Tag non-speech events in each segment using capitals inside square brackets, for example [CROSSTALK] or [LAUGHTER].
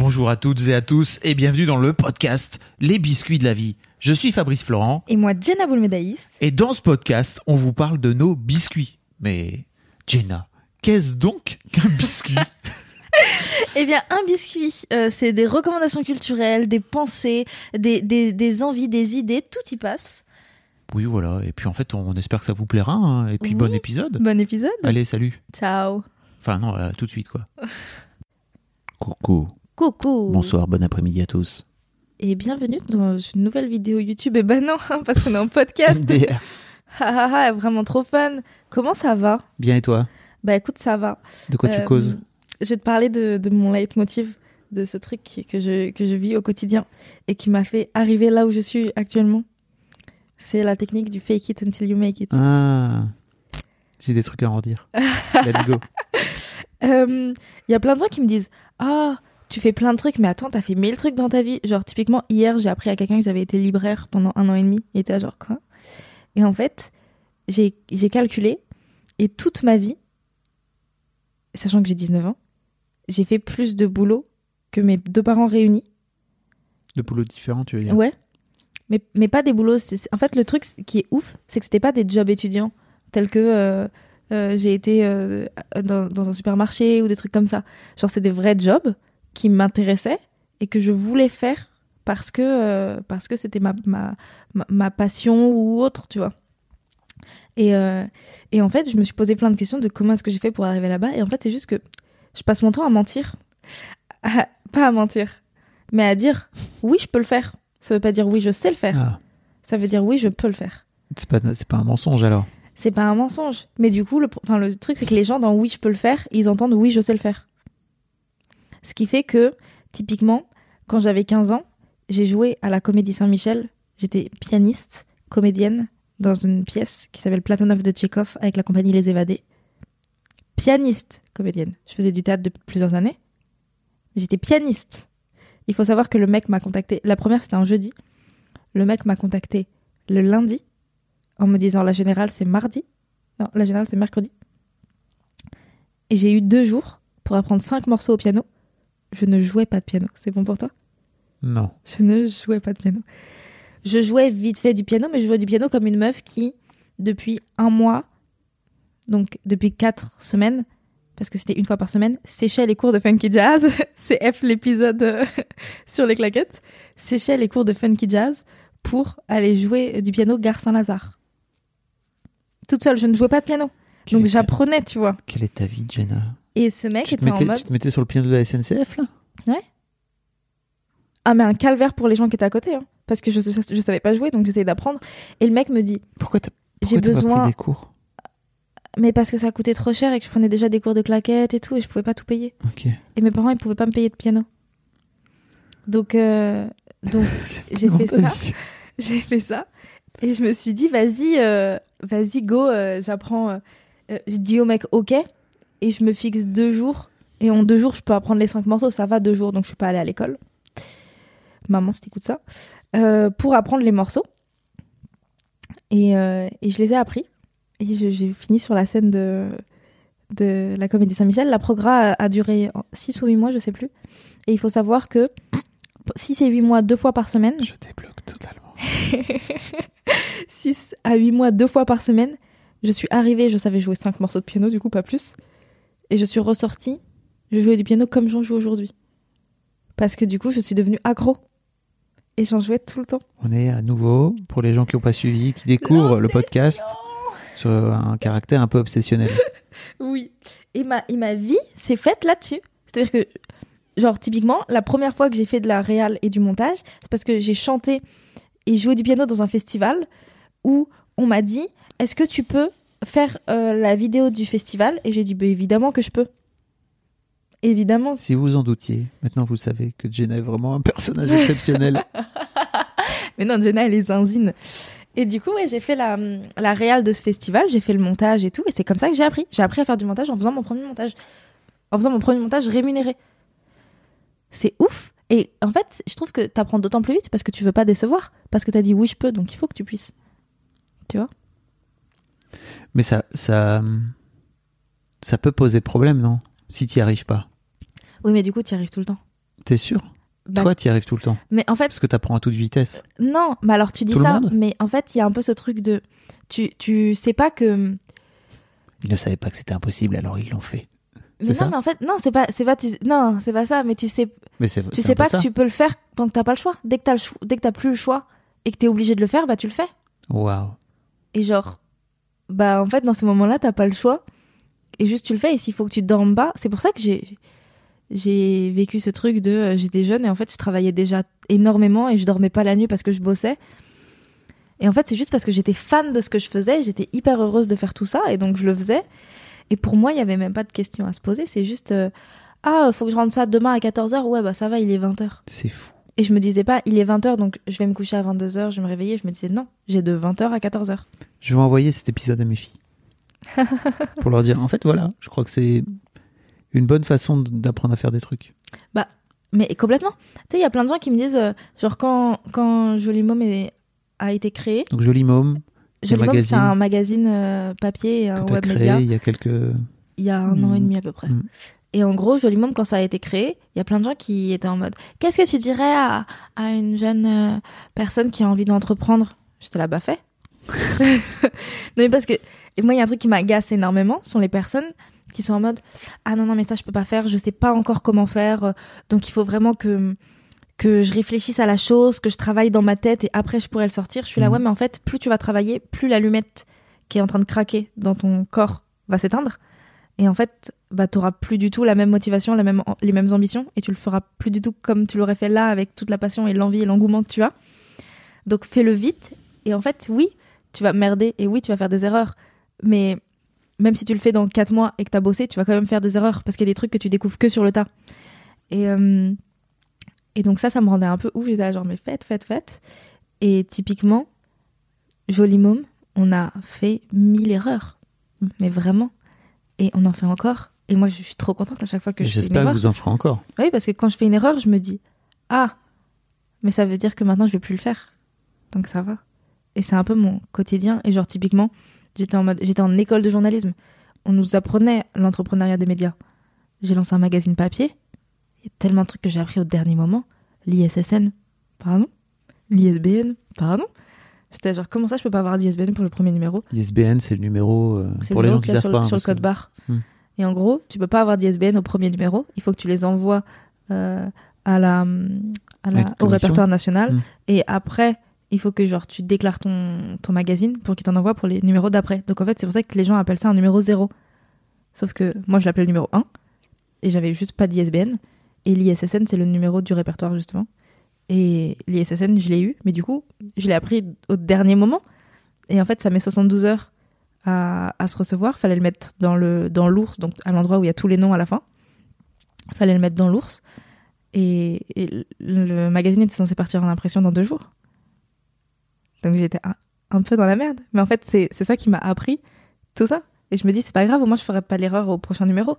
Bonjour à toutes et à tous et bienvenue dans le podcast Les biscuits de la vie. Je suis Fabrice Florent Et moi, Jenna Boulmedaïs. et dans ce podcast, on vous parle de nos biscuits. Mais Jenna, qu'est-ce donc qu'un biscuit? [LAUGHS] [LAUGHS] Eh bien, un biscuit, euh, c'est des recommandations culturelles, des pensées, des, des, des envies, des idées, tout y passe. Oui, voilà. Et puis en fait, on espère que ça vous plaira. hein. Et puis Oui. bon épisode. Bon épisode. Allez, salut. Ciao. Enfin non, là, tout de suite quoi. [LAUGHS] Coucou. Coucou. Bonsoir, bon après-midi à tous. Et bienvenue dans une nouvelle vidéo YouTube. Et ben non, hein, parce qu'on est en podcast. MDR. Ha ha ha, vraiment trop fun. Comment ça va? Bien et toi? Bah écoute, ça va. De quoi tu Euh, causes? Je vais te parler de, de mon leitmotiv, de ce truc que je, que je vis au quotidien et qui m'a fait arriver là où je suis actuellement. C'est la technique du fake it until you make it. Ah, j'ai des trucs à en redire. [LAUGHS] Let's go. Il y a plein de gens qui me disent Ah, tu fais plein de trucs, mais attends, t'as fait mille trucs dans ta vie. Genre, typiquement, hier, j'ai appris à quelqu'un que j'avais été libraire pendant un an et demi. Il était genre, quoi? Et en fait, j'ai calculé, et toute ma vie, sachant que j'ai 19 ans, j'ai fait plus de boulot que mes deux parents réunis. De boulots différents, tu veux dire? Ouais. Mais, mais pas des boulots. En fait, le truc qui est ouf, c'est que c'était pas des jobs étudiants, tels que euh, euh, j'ai été euh, dans, dans un supermarché ou des trucs comme ça. Genre, c'est des vrais jobs qui m'intéressaient et que je voulais faire parce que euh, parce que c'était ma, ma, ma, passion ou autre, tu vois. Et, euh, et en fait, je me suis posé plein de questions de comment est-ce que j'ai fait pour arriver là-bas. Et en fait, c'est juste que je passe mon temps à mentir. À- pas à mentir, mais à dire oui, je peux le faire. Ça veut pas dire oui, je sais le faire. Ah, Ça veut dire oui, je peux le faire. c'est pas, pas un mensonge alors. C'est pas un mensonge. Mais du coup, le, enfin, le truc, c'est que les gens dans oui, je peux le faire, ils entendent oui, je sais le faire. Ce qui fait que, typiquement, quand j'avais 15 ans, j'ai joué à la Comédie Saint-Michel. J'étais pianiste, comédienne, dans une pièce qui s'appelle Platonov de Tchekhov avec la compagnie Les Évadés. Pianiste, comédienne. Je faisais du théâtre depuis plusieurs années. J'étais pianiste. Il faut savoir que le mec m'a contacté. La première, c'était un jeudi. Le mec m'a contacté le lundi en me disant la générale c'est mardi. Non, la générale c'est mercredi. Et j'ai eu deux jours pour apprendre cinq morceaux au piano. Je ne jouais pas de piano. C'est bon pour toi? Non. Je ne jouais pas de piano. Je jouais vite fait du piano, mais je jouais du piano comme une meuf qui, depuis un mois, donc depuis quatre semaines, parce que c'était une fois par semaine, séchait les cours de funky jazz. [LAUGHS] C'est F l'épisode euh, [LAUGHS] sur les claquettes. Séchait les cours de funky jazz pour aller jouer du piano Gare Saint-Lazare. Toute seule, je ne jouais pas de piano. Quelle Donc ta- j'apprenais, tu vois. Quelle est ta vie, Jenna Et ce mec tu était en mode tu te mettais sur le piano de la SNCF là? Ah, mais un calvaire pour les gens qui étaient à côté. hein. Parce que je, je, je savais pas jouer, donc j'essayais d'apprendre. Et le mec me dit Pourquoi t'as J'ai pas besoin. pris des cours? Mais parce que ça coûtait trop cher et que je prenais déjà des cours de claquettes et tout, et je pouvais pas tout payer. Et mes parents, ils pouvaient pas me payer de piano. Donc, euh, donc [LAUGHS] j'ai fait ça. [LAUGHS] J'ai fait ça. Et je me suis dit, vas-y, euh, vas-y, go, euh, j'apprends. j'ai dit au mec, ok. Et je me fixe deux jours. Et en deux jours, je peux apprendre les cinq morceaux. Ça va, deux jours, donc je suis pas allée à l'école. Maman, si t'écoutes ça. Euh, pour apprendre les morceaux. Et, euh, et je les ai appris. Et j'ai fini sur la scène de, de la Comédie Saint-Michel. La progra a, a duré 6 ou 8 mois, je sais plus. Et il faut savoir que 6 et 8 mois, deux fois par semaine, Je débloque totalement. [LAUGHS] 6 à 8 mois, deux fois par semaine, je suis arrivée, je savais jouer 5 morceaux de piano, du coup, pas plus. Et je suis ressortie, je jouais du piano comme j'en joue aujourd'hui. Parce que du coup, je suis devenue accro. Et j'en jouais tout le temps. On est à nouveau, pour les gens qui n'ont pas suivi, qui découvrent le podcast sur un caractère un peu obsessionnel. [LAUGHS] Oui. Et ma, et ma vie s'est faite là-dessus. C'est-à-dire que, genre, typiquement, la première fois que j'ai fait de la réal et du montage, c'est parce que j'ai chanté et joué du piano dans un festival où on m'a dit est-ce que tu peux faire euh, la vidéo du festival Et j'ai dit, bah, évidemment que je peux. Évidemment. Si vous en doutiez, maintenant vous savez que Jenna est vraiment un personnage exceptionnel. [LAUGHS] Mais non, Jenna, elle est zinzine. Et du coup, ouais, j'ai fait la, la réal de ce festival, j'ai fait le montage et tout, et c'est comme ça que j'ai appris. J'ai appris à faire du montage en faisant mon premier montage. En faisant mon premier montage rémunéré. C'est ouf. Et en fait, je trouve que t'apprends d'autant plus vite parce que tu veux pas décevoir. Parce que t'as dit oui, je peux, donc il faut que tu puisses. Tu vois? Mais ça, ça, ça peut poser problème, non? Si t'y arrives pas. Oui, mais du coup, tu arrives tout le temps. T'es sûr? Bah, Toi, t'y arrives tout le temps. mais en fait, Parce que t'apprends à toute vitesse. non, mais alors tu dis Tout ça, mais en fait, il y a un peu ce truc de. Tu, tu sais pas que. Ils ne savaient pas que c'était impossible, alors ils l'ont fait. Mais non, ça? mais en fait, non, c'est pas, c'est pas, tu- non, c'est pas ça. Mais tu sais, Mais c'est tu sais pas ça. que tu peux le faire tant que t'as pas le choix. Dès que t'as le choix, dès que t'as plus le choix et que t'es obligé de le faire, bah tu le fais. Waouh. Et genre, bah en fait, dans ces moments-là, t'as pas le choix. Et juste tu le fais. Et s'il faut que tu dormes pas, c'est pour ça que j'ai j'ai vécu ce truc de euh, j'étais jeune et en fait je travaillais déjà énormément et je dormais pas la nuit parce que je bossais. Et en fait, c'est juste parce que j'étais fan de ce que je faisais, j'étais hyper heureuse de faire tout ça et donc je le faisais. Et pour moi, il y avait même pas de question à se poser, c'est juste euh, ah, faut que je rentre ça demain à 14h. Ouais, bah ça va, il est 20h. C'est fou. Et je me disais pas il est 20h donc je vais me coucher à 22h, je vais me réveiller, je me disais non, j'ai de 20h à 14h. Je vais envoyer cet épisode à mes filles. [LAUGHS] pour leur dire, en fait, voilà, je crois que c'est une bonne façon d'apprendre à faire des trucs. Mais complètement. Tu sais, il y a plein de gens qui me disent, euh, genre, quand, quand Jolie Mom est- a été créé, Donc, Jolie Môme, Mom, c'est un magazine euh, papier et un web créé média, il y a quelques. il y a un an et Mm. demi à peu près. Mm. Et en gros, Jolie Mom, quand ça a été créé, il y a plein de gens qui étaient en mode Qu'est-ce que tu dirais à, à une jeune euh, personne qui a envie d'entreprendre? J'étais là, bah fait. [LAUGHS] non, mais parce que et moi, il y a un truc qui m'agace énormément, ce sont les personnes qui sont en mode Ah non, non, mais ça, je peux pas faire, je sais pas encore comment faire, euh, donc il faut vraiment que, que je réfléchisse à la chose, que je travaille dans ma tête et après je pourrais le sortir. Je suis là, Mhm. ouais, mais en fait, plus tu vas travailler, plus l'allumette qui est en train de craquer dans ton corps va s'éteindre. Et en fait, bah, tu n'auras plus du tout la même motivation, les mêmes ambitions, et tu le feras plus du tout comme tu l'aurais fait là, avec toute la passion et l'envie et l'engouement que tu as. Donc fais-le vite, et en fait, oui, tu vas merder, et oui, tu vas faire des erreurs. Mais même si tu le fais dans 4 mois et que tu as bossé, tu vas quand même faire des erreurs, parce qu'il y a des trucs que tu découvres que sur le tas. Et, euh, et donc ça, ça me rendait un peu ouf, j'étais genre, mais faites, faites, faites. Et typiquement, Jolie Môme, on a fait mille erreurs. Mais vraiment. Et on en fait encore. Et moi, je suis trop contente à chaque fois que je fais une J'espère que vous en ferez encore. Oui, parce que quand je fais une erreur, je me dis Ah, mais ça veut dire que maintenant je vais plus le faire. Donc ça va. Et c'est un peu mon quotidien. Et genre, typiquement, j'étais en, mode, j'étais en école de journalisme. On nous apprenait l'entrepreneuriat des médias. J'ai lancé un magazine papier. Il y a tellement de trucs que j'ai appris au dernier moment. L'ISSN, pardon. L'ISBN, pardon. J'étais genre, comment ça, je peux pas avoir d'ISBN pour le premier numéro? ISBN, c'est le numéro. euh, pour le les gens qui savent sur, pas. le, sur le parce que- code barre. Hmm. Et en gros, tu peux pas avoir d'ISBN au premier numéro. Il faut que tu les envoies euh, à la, à la- La au répertoire national. Hmm. Et après, il faut que genre tu déclares ton, ton magazine pour qu'il t'en envoie pour les numéros d'après. Donc en fait, c'est pour ça que les gens appellent ça un numéro 0. Sauf que moi, je l'appelais le numéro 1. Et j'avais juste pas d'ISBN. Et l'ISSN, c'est le numéro du répertoire, justement. Et l'ISSN, je l'ai eu. Mais du coup, je l'ai appris au dernier moment. Et en fait, ça met 72 heures à, à se recevoir. Fallait le mettre dans le dans l'ours, donc à l'endroit où il y a tous les noms à la fin. Fallait le mettre dans l'ours. Et, le, magazine était censé partir en impression dans deux jours. Donc j'étais un, peu dans la merde. Mais en fait, c'est c'est ça qui m'a appris tout ça. Et je me dis, c'est pas grave, au moins je ferai pas l'erreur au prochain numéro.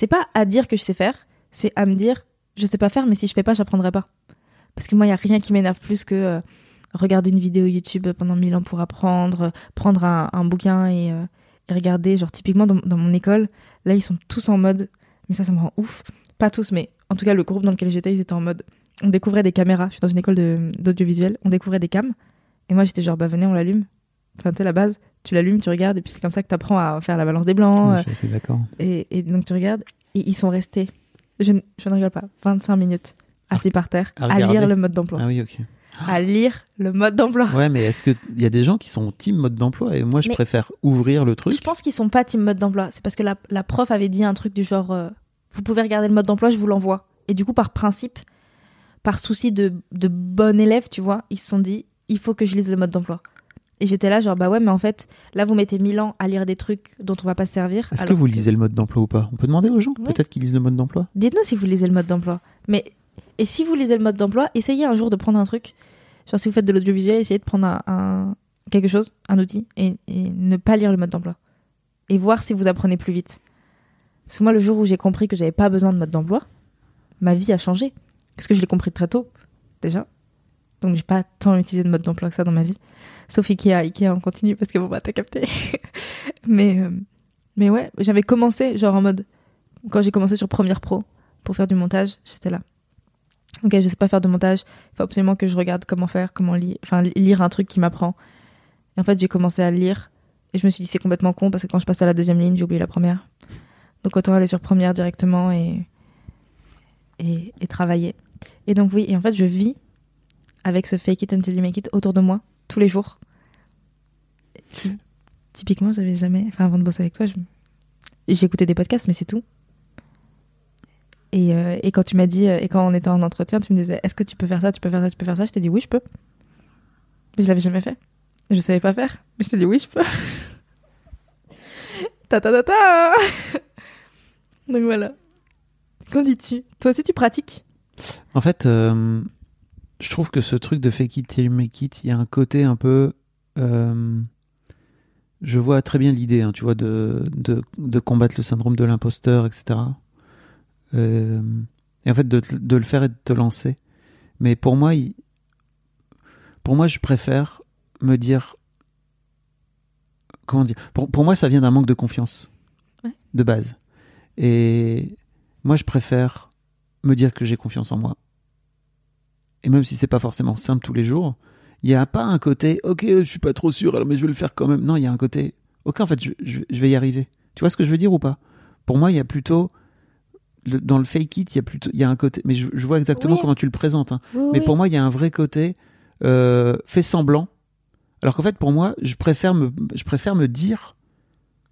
c'est pas à dire que je sais faire, c'est à me dire je sais pas faire, mais si je fais pas, j'apprendrai pas. Parce que moi, il y a rien qui m'énerve plus que euh, regarder une vidéo YouTube pendant mille ans pour apprendre, prendre un, bouquin et, euh, et regarder. Genre, typiquement, dans, mon école, là, ils sont tous en mode. Mais ça, ça me rend ouf. Pas tous, mais en tout cas, le groupe dans lequel j'étais, ils étaient en mode. On découvrait des caméras. Je suis dans une école d'audiovisuel. On découvrait des cams. Et moi, j'étais genre, bah venez, on l'allume. Enfin, tu la base, tu l'allumes, tu regardes, et puis c'est comme ça que tu apprends à faire la balance des blancs. Oui, euh, je suis assez d'accord. et, et donc tu regardes, et ils sont restés, je, ne- je ne rigole pas, 25 minutes assis par terre à lire le mode d'emploi. Ah oui, ok. À lire le mode d'emploi. Ouais, mais est-ce qu'il y a des gens qui sont team mode d'emploi et moi je Mais- préfère ouvrir le truc Je pense qu'ils sont pas team mode d'emploi. C'est parce que la, la prof avait dit un truc du genre euh, vous pouvez regarder le mode d'emploi, je vous l'envoie. Et du coup, par principe, par souci de, de bon élève, tu vois, ils se sont dit il faut que je lise le mode d'emploi. Et j'étais là, genre, bah ouais, mais en fait, là, vous mettez mille ans à lire des trucs dont on va pas se servir. Est-ce que vous lisez le mode d'emploi ou pas? On peut demander aux gens. Peut-être qu'ils lisent le mode d'emploi Dites-nous si vous lisez le mode d'emploi. Mais et si vous lisez le mode d'emploi, essayez un jour de prendre un truc. Genre si vous faites de l'audiovisuel, essayez de prendre un, un- quelque chose, un outil, et, et ne pas lire le mode d'emploi. Et voir si vous apprenez plus vite. Parce que moi, le jour où j'ai compris que j'avais pas besoin de mode d'emploi, ma vie a changé. Parce que je l'ai compris très tôt, déjà. Donc j'ai pas tant utilisé de mode d'emploi que ça dans ma vie. Sauf Ikea, Ikea on continue parce que bon bah t'as capté. [LAUGHS] mais, euh, mais ouais, j'avais commencé genre en mode quand j'ai commencé sur Premiere Pro pour faire du montage, j'étais là. Ok, je sais pas faire de montage, il faut absolument que je regarde comment faire, comment lire, enfin li- lire un truc qui m'apprend. Et en fait, j'ai commencé à lire et je me suis dit c'est complètement con parce que quand je passe à la deuxième ligne, j'ai oublié la première. Donc autant aller sur Premiere directement et, et, et travailler. Et donc oui, et en fait, je vis avec ce fake it until you make it autour de moi tous les jours. Ty- typiquement, j'avais jamais, enfin avant de bosser avec toi, j'écoutais des podcasts, mais c'est tout. Et, euh, et quand tu m'as dit, euh, et quand on était en entretien, tu me disais, est-ce que tu peux faire ça, tu peux faire ça, tu peux faire ça Je t'ai dit oui, je peux. Mais je l'avais jamais fait. Je savais pas faire. Mais je t'ai dit oui, je peux. [LAUGHS] ta ta ta ta Donc voilà. Qu'en dis-tu? Toi aussi, tu pratiques? En fait, euh, je trouve que ce truc de fake it till you make it, il y a un côté un peu. euh, je vois très bien l'idée, hein, tu vois, de, de, de combattre le syndrome de l'imposteur, etc. Euh, et en fait, de, le faire et de te lancer. Mais pour moi, il- pour moi, je préfère me dire. Comment dire pour, pour moi, ça vient d'un manque de confiance Ouais. de base. Et moi, je préfère me dire que j'ai confiance en moi. Et même si c'est pas forcément simple tous les jours, il n'y a pas un côté, ok, je suis pas trop sûr, alors mais je vais le faire quand même. Non, il y a un côté, ok, en fait, je, je- je vais y arriver. Tu vois ce que je veux dire ou pas? Pour moi, il y a plutôt, le- dans le fake it, il y a plutôt, il y a un côté, mais je, je vois exactement Oui. comment tu le présentes. hein. Oui, Mais oui. pour moi, il y a un vrai côté euh, fait semblant. Alors qu'en fait, pour moi, je préfère me, je préfère me dire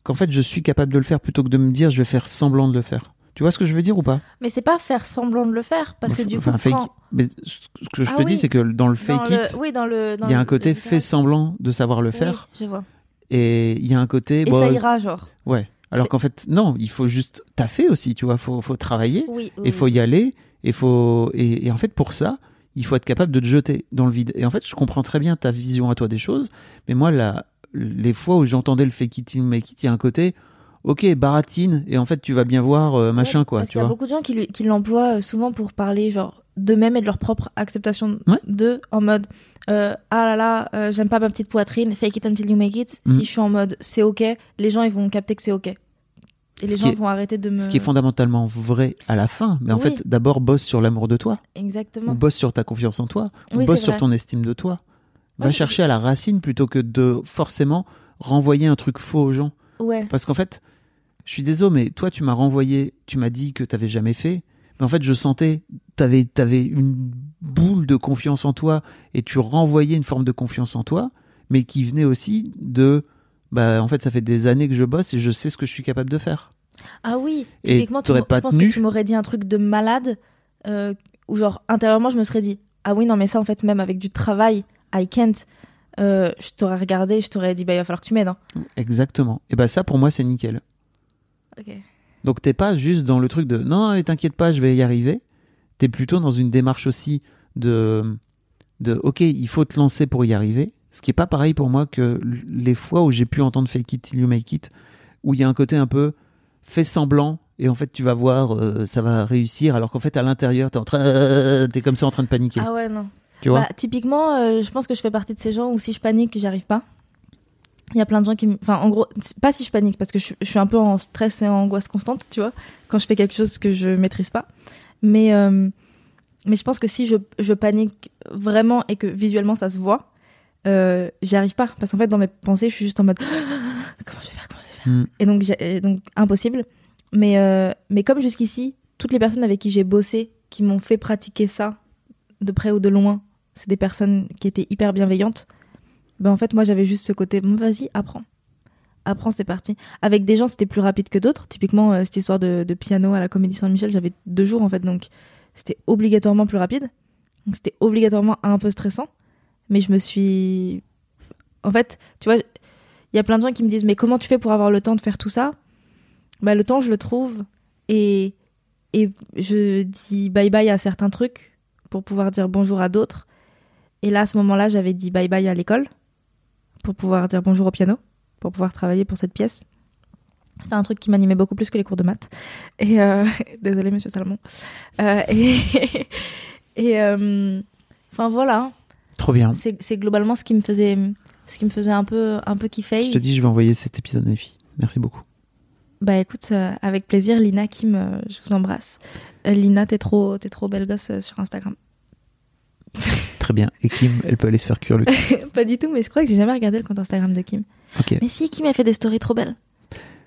qu'en fait, je suis capable de le faire plutôt que de me dire je vais faire semblant de le faire. Tu vois ce que je veux dire ou pas? Mais c'est pas faire semblant de le faire, parce que du coup, Enfin, fake- quand- mais ce que je Ah te dis, oui. c'est que dans le dans fake le- it, oui, dans le, dans il y a un côté le- fait semblant de savoir le Oui, faire, je vois. et il y a un côté, Et bon, ça ira, genre. ouais. Alors qu'en fait, non, il faut juste taffer aussi, tu vois, faut, faut travailler, Oui. et faut y aller, et faut, et, et en fait, pour ça, il faut être capable de te jeter dans le vide. Et en fait, je comprends très bien ta vision à toi des choses, mais moi, la, les fois où j'entendais le fake it make it, il y a un côté, ok, baratine, et en fait, tu vas bien voir, euh, machin, quoi, tu qu'il y a beaucoup de gens qui, l'emploient euh, souvent pour parler genre d'eux-mêmes et de leur propre acceptation Ouais. d'eux en mode euh, ah là là euh, j'aime pas ma petite poitrine fake it until you make it Mm. si je suis en mode c'est ok les gens ils vont capter que c'est ok et les Ce gens est- vont arrêter de me Ce qui est fondamentalement vrai à la fin, mais en Oui. fait, d'abord, bosse sur l'amour de toi. exactement ou bosse sur ta confiance en toi, ou Oui, bosse sur ton estime de toi. Va chercher à la racine plutôt que de forcément renvoyer un truc faux aux gens. Ouais Parce qu'en fait, je suis désolé, mais toi, tu m'as renvoyé, tu m'as dit que tu n'avais jamais fait, mais en fait, je sentais, tu avais, une boule de confiance en toi et tu renvoyais une forme de confiance en toi, mais qui venait aussi de, bah, en fait, ça fait des années que je bosse et je sais ce que je suis capable de faire. ah oui typiquement tu pas je pense tenu que tu m'aurais dit un truc de malade euh, où genre intérieurement je me serais dit ah oui non mais ça en fait même avec du travail I can't euh, je t'aurais regardé, je t'aurais dit bah il va falloir que tu m'aides. hein. Exactement. Et bah ça, pour moi, c'est nickel. Donc t'es pas juste dans le truc de non, t'inquiète pas, je vais y arriver. T'es plutôt dans une démarche aussi de, de ok, il faut te lancer pour y arriver. Ce qui est pas pareil pour moi que les fois où j'ai pu entendre fake it till you make it, où il y a un côté un peu fait semblant et en fait tu vas voir, euh, ça va réussir, alors qu'en fait à l'intérieur t'es en train, euh, [LAUGHS] t'es comme ça en train de paniquer. Ah ouais non. Tu vois Bah, typiquement, euh, je pense que je fais partie de ces gens où si je panique, j'y arrive pas. Il y a plein de gens qui me... Enfin, en gros, pas si je panique, parce que je, je suis un peu en stress et en angoisse constante, tu vois, quand je fais quelque chose que je maîtrise pas. Mais, euh, mais je pense que si je, je panique vraiment et que visuellement ça se voit, euh, j'y arrive pas. Parce qu'en fait, dans mes pensées, je suis juste en mode [GASPS] comment je vais faire, comment je vais faire? Mm. Et donc, j'ai- et donc, impossible. Mais, euh, mais comme jusqu'ici, toutes les personnes avec qui j'ai bossé, qui m'ont fait pratiquer ça, de près ou de loin, c'est des personnes qui étaient hyper bienveillantes. Ben en fait, moi, j'avais juste ce côté, vas-y, apprends. Apprends, c'est parti. Avec des gens, c'était plus rapide que d'autres. Typiquement, euh, cette histoire de, de piano à la Comédie Saint-Michel, j'avais deux jours, en fait, donc c'était obligatoirement plus rapide. Donc c'était obligatoirement un peu stressant. Mais je me suis... En fait, tu vois, il y a plein de gens qui me disent, mais comment tu fais pour avoir le temps de faire tout ça? Bah, Le temps, je le trouve. Et, et je dis bye-bye à certains trucs pour pouvoir dire bonjour à d'autres. Et là, à ce moment-là, j'avais dit bye-bye à l'école pour pouvoir dire bonjour au piano, pour pouvoir travailler pour cette pièce. C'était un truc qui m'animait beaucoup plus que les cours de maths. Et euh, [LAUGHS] désolé, Monsieur Salomon. Euh, et [LAUGHS] et euh, enfin voilà, Trop bien. c'est globalement ce qui me faisait, ce qui me faisait un peu, un peu kiffer. Je te dis, je vais envoyer cet épisode à mes filles. Merci beaucoup. Bah écoute, euh, avec plaisir, Lina, Kim, euh, je vous embrasse. Euh, Lina, t'es trop, t'es trop belle gosse sur Instagram. [LAUGHS] Très bien. Et Kim, elle peut aller se faire cuire le cul. [LAUGHS] Pas du tout, mais je crois que j'ai jamais regardé le compte Instagram de Kim. Ok, Mais si, Kim a fait des stories trop belles.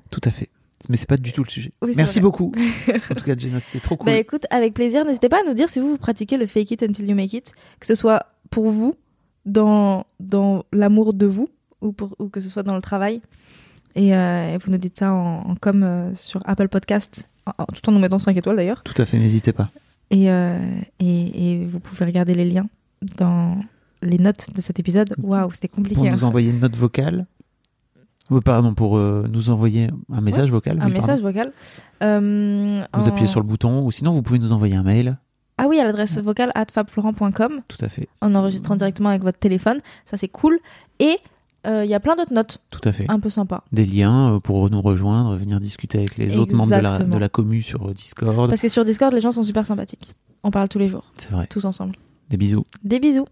tout à fait. Mais c'est pas du tout le sujet. Oui, Merci vrai. beaucoup. [LAUGHS] En tout cas, Jenna, c'était trop cool. Bah écoute, avec plaisir, n'hésitez pas à nous dire si vous, vous pratiquez le fake it until you make it, que ce soit pour vous, dans, dans l'amour de vous, ou, pour, ou que ce soit dans le travail. Et, euh, et vous nous dites ça en, en com euh, sur Apple Podcast, en- en- tout en nous mettant 5 étoiles d'ailleurs. Tout à fait, n'hésitez pas. Et, euh, et, et vous pouvez regarder les liens dans les notes de cet épisode. Waouh, c'était compliqué. Pour hein. nous envoyer une note vocale. Oui, pardon, pour euh, nous envoyer un message vocal. Un oui, message vocal. Euh, Vous en- appuyez sur le bouton, ou sinon vous pouvez nous envoyer un mail. Ah oui, à l'adresse vocale at fabflorent.com Tout à fait, en enregistrant directement avec votre téléphone. Ça, c'est cool. Et euh, il y a plein d'autres notes tout à fait. un peu sympas. Des liens euh, pour nous rejoindre, venir discuter avec les autres membres de la, de la commu sur euh, Discord. Parce que sur Discord, les gens sont super sympathiques. On parle tous les jours, C'est vrai. tous ensemble. Des bisous. Des bisous.